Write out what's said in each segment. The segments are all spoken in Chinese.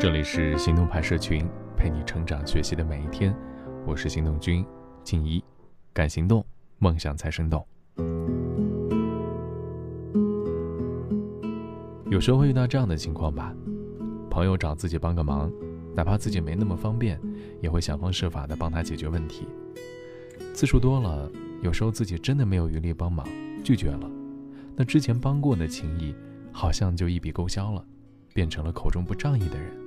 这里是行动派社群，陪你成长学习的每一天。我是行动君静怡，敢行动，梦想才生动。有时候会遇到这样的情况吧，朋友找自己帮个忙，哪怕自己没那么方便，也会想方设法的帮他解决问题。次数多了，有时候自己真的没有余力帮忙，拒绝了，那之前帮过的情谊，好像就一笔勾销了。变成了口中不仗义的人。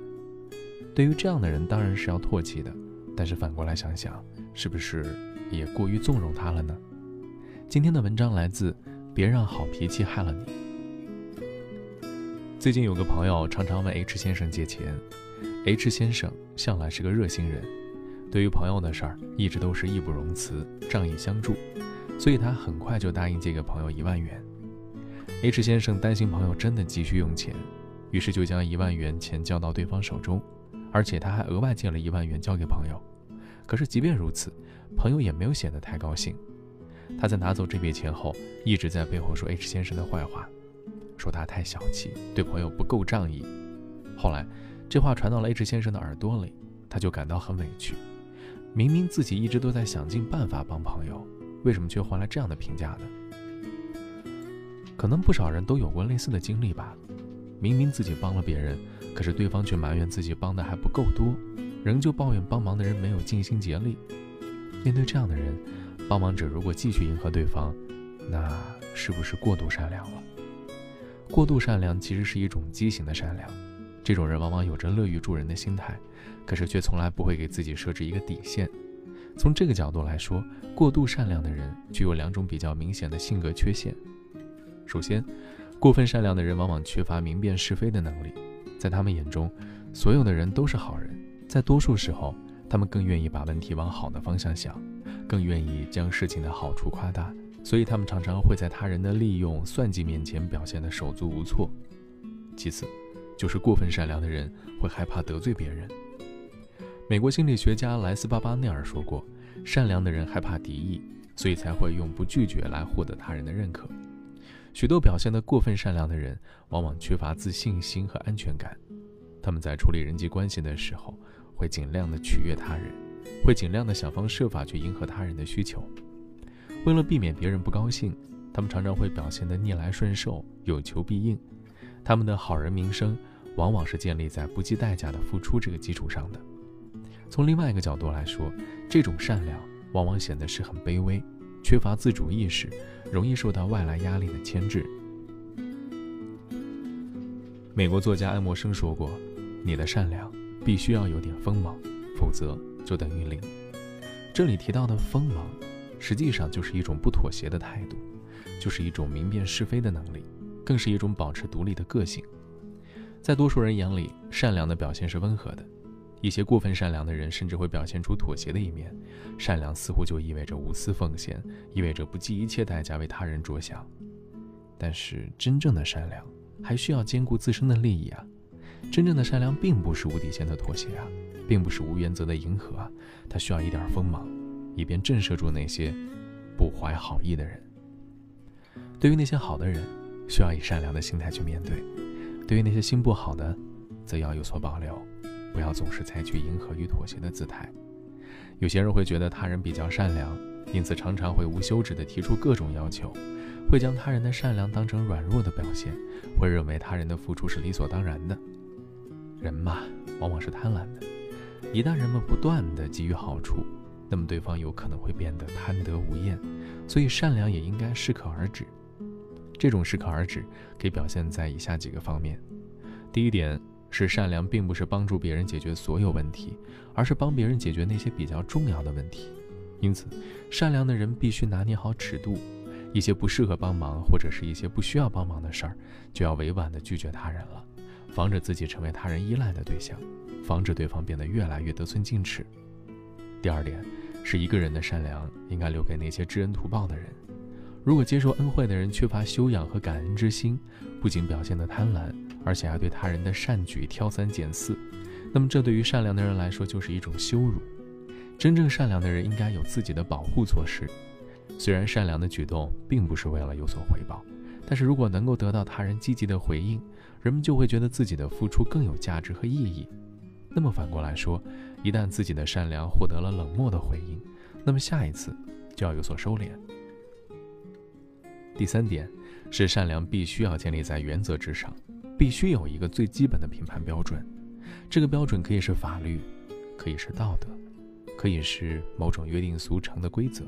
对于这样的人，当然是要唾弃的。但是反过来想想，是不是也过于纵容他了呢？今天的文章来自《别让好脾气害了你》。最近有个朋友常常问 H 先生借钱，H 先生向来是个热心人，对于朋友的事儿一直都是义不容辞、仗义相助，所以他很快就答应借给朋友一万元。H 先生担心朋友真的急需用钱。于是就将一万元钱交到对方手中，而且他还额外借了一万元交给朋友。可是即便如此，朋友也没有显得太高兴。他在拿走这笔钱后，一直在背后说 H 先生的坏话，说他太小气，对朋友不够仗义。后来，这话传到了 H 先生的耳朵里，他就感到很委屈。明明自己一直都在想尽办法帮朋友，为什么却换来这样的评价呢？可能不少人都有过类似的经历吧。明明自己帮了别人，可是对方却埋怨自己帮的还不够多，仍旧抱怨帮忙的人没有尽心竭力。面对这样的人，帮忙者如果继续迎合对方，那是不是过度善良了？过度善良其实是一种畸形的善良。这种人往往有着乐于助人的心态，可是却从来不会给自己设置一个底线。从这个角度来说，过度善良的人具有两种比较明显的性格缺陷。首先，过分善良的人往往缺乏明辨是非的能力，在他们眼中，所有的人都是好人。在多数时候，他们更愿意把问题往好的方向想，更愿意将事情的好处夸大，所以他们常常会在他人的利用、算计面前表现得手足无措。其次，就是过分善良的人会害怕得罪别人。美国心理学家莱斯巴巴内尔说过：“善良的人害怕敌意，所以才会用不拒绝来获得他人的认可。”许多表现得过分善良的人，往往缺乏自信心和安全感。他们在处理人际关系的时候，会尽量的取悦他人，会尽量的想方设法去迎合他人的需求。为了避免别人不高兴，他们常常会表现得逆来顺受、有求必应。他们的好人名声，往往是建立在不计代价的付出这个基础上的。从另外一个角度来说，这种善良往往显得是很卑微。缺乏自主意识，容易受到外来压力的牵制。美国作家爱默生说过：“你的善良必须要有点锋芒，否则就等于零。”这里提到的锋芒，实际上就是一种不妥协的态度，就是一种明辨是非的能力，更是一种保持独立的个性。在多数人眼里，善良的表现是温和的。一些过分善良的人，甚至会表现出妥协的一面。善良似乎就意味着无私奉献，意味着不计一切代价为他人着想。但是，真正的善良还需要兼顾自身的利益啊！真正的善良并不是无底线的妥协啊，并不是无原则的迎合啊，它需要一点锋芒，以便震慑住那些不怀好意的人。对于那些好的人，需要以善良的心态去面对；对于那些心不好的，则要有所保留。不要总是采取迎合与妥协的姿态。有些人会觉得他人比较善良，因此常常会无休止地提出各种要求，会将他人的善良当成软弱的表现，会认为他人的付出是理所当然的。人嘛，往往是贪婪的，一旦人们不断地给予好处，那么对方有可能会变得贪得无厌，所以善良也应该适可而止。这种适可而止可以表现在以下几个方面：第一点。是善良，并不是帮助别人解决所有问题，而是帮别人解决那些比较重要的问题。因此，善良的人必须拿捏好尺度，一些不适合帮忙或者是一些不需要帮忙的事儿，就要委婉地拒绝他人了，防止自己成为他人依赖的对象，防止对方变得越来越得寸进尺。第二点，是一个人的善良应该留给那些知恩图报的人。如果接受恩惠的人缺乏修养和感恩之心，不仅表现得贪婪，而且还对他人的善举挑三拣四，那么这对于善良的人来说就是一种羞辱。真正善良的人应该有自己的保护措施。虽然善良的举动并不是为了有所回报，但是如果能够得到他人积极的回应，人们就会觉得自己的付出更有价值和意义，那么反过来说，一旦自己的善良获得了冷漠的回应，那么下一次就要有所收敛。第三点是善良必须要建立在原则之上，必须有一个最基本的评判标准。这个标准可以是法律，可以是道德，可以是某种约定俗成的规则。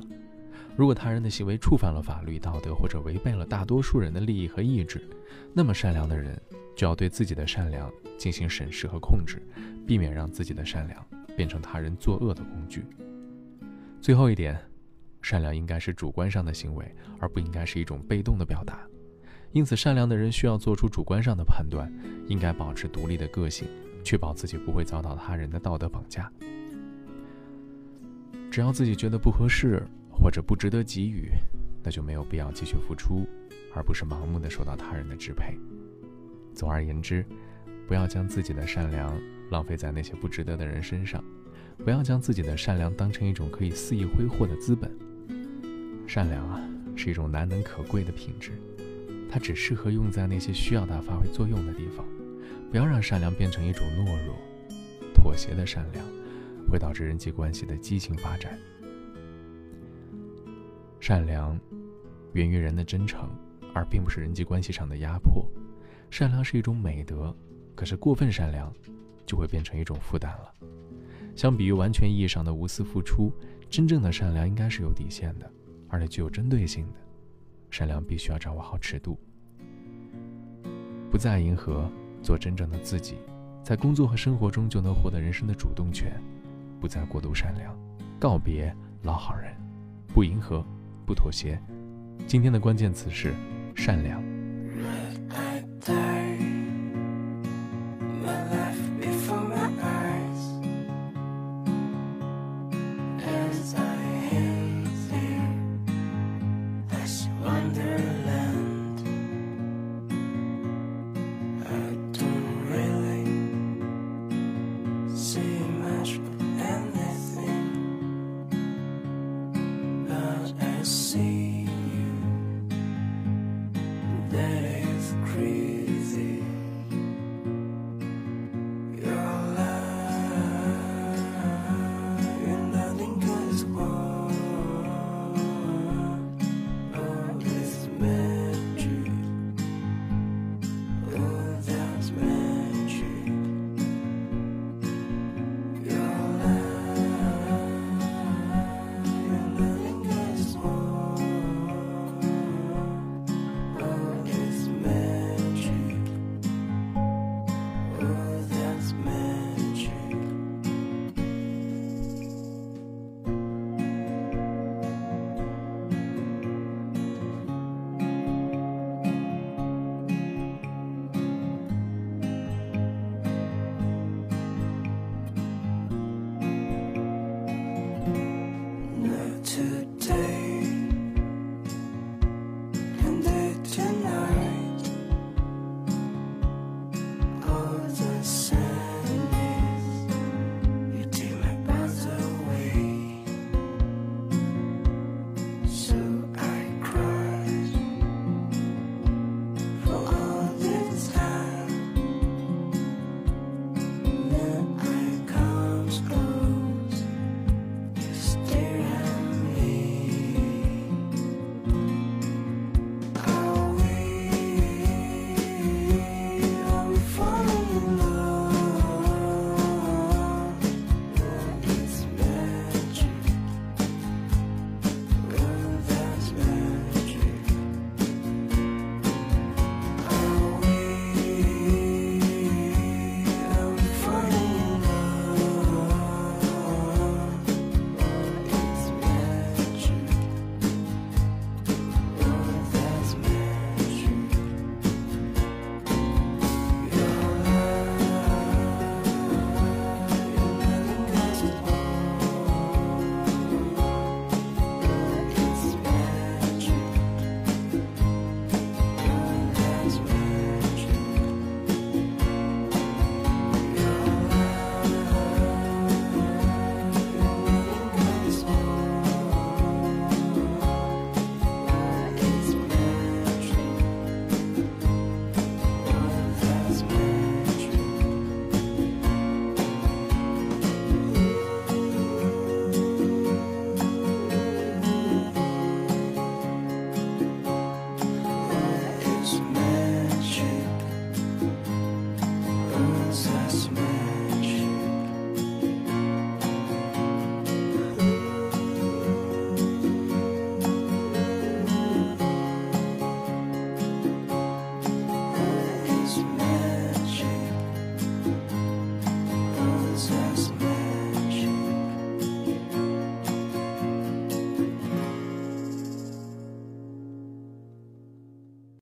如果他人的行为触犯了法律、道德，或者违背了大多数人的利益和意志，那么善良的人就要对自己的善良进行审视和控制，避免让自己的善良变成他人作恶的工具。最后一点，善良应该是主观上的行为，而不应该是一种被动的表达。因此，善良的人需要做出主观上的判断，应该保持独立的个性，确保自己不会遭到他人的道德绑架。只要自己觉得不合适。或者不值得给予，那就没有必要继续付出，而不是盲目的受到他人的支配。总而言之，不要将自己的善良浪费在那些不值得的人身上，不要将自己的善良当成一种可以肆意挥霍的资本。善良啊，是一种难能可贵的品质，它只适合用在那些需要它发挥作用的地方。不要让善良变成一种懦弱、妥协的善良，会导致人际关系的畸形发展。善良源于人的真诚，而并不是人际关系上的压迫。善良是一种美德，可是过分善良就会变成一种负担了。相比于完全意义上的无私付出，真正的善良应该是有底线的，而且具有针对性的。善良必须要掌握好尺度，不再迎合，做真正的自己，在工作和生活中就能获得人生的主动权。不再过度善良，告别老好人，不迎合。不妥协。今天的关键词是善良。see. today.